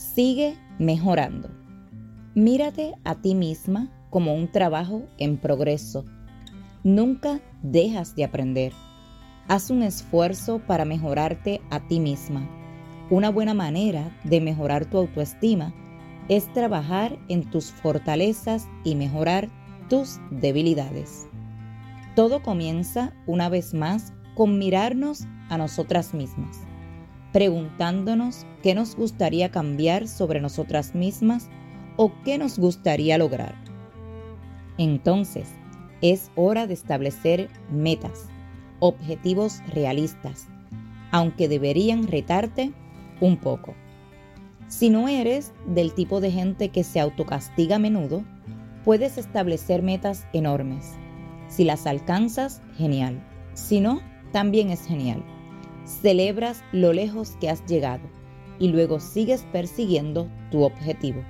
Sigue mejorando. Mírate a ti misma como un trabajo en progreso. Nunca dejas de aprender. Haz un esfuerzo para mejorarte a ti misma. Una buena manera de mejorar tu autoestima es trabajar en tus fortalezas y mejorar tus debilidades. Todo comienza una vez más con mirarnos a nosotras mismas preguntándonos qué nos gustaría cambiar sobre nosotras mismas o qué nos gustaría lograr. Entonces, es hora de establecer metas, objetivos realistas, aunque deberían retarte un poco. Si no eres del tipo de gente que se autocastiga a menudo, puedes establecer metas enormes. Si las alcanzas, genial. Si no, también es genial celebras lo lejos que has llegado y luego sigues persiguiendo tu objetivo.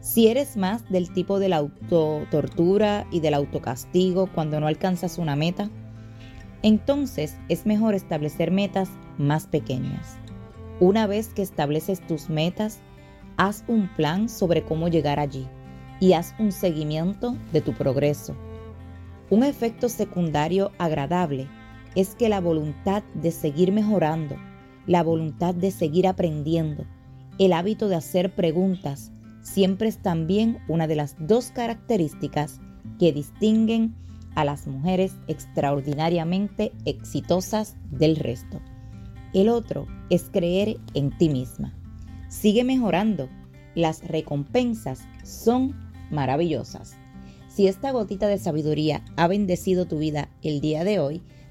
Si eres más del tipo de la autotortura y del autocastigo cuando no alcanzas una meta, entonces es mejor establecer metas más pequeñas. Una vez que estableces tus metas, haz un plan sobre cómo llegar allí y haz un seguimiento de tu progreso. Un efecto secundario agradable es que la voluntad de seguir mejorando, la voluntad de seguir aprendiendo, el hábito de hacer preguntas, siempre es también una de las dos características que distinguen a las mujeres extraordinariamente exitosas del resto. El otro es creer en ti misma. Sigue mejorando. Las recompensas son maravillosas. Si esta gotita de sabiduría ha bendecido tu vida el día de hoy,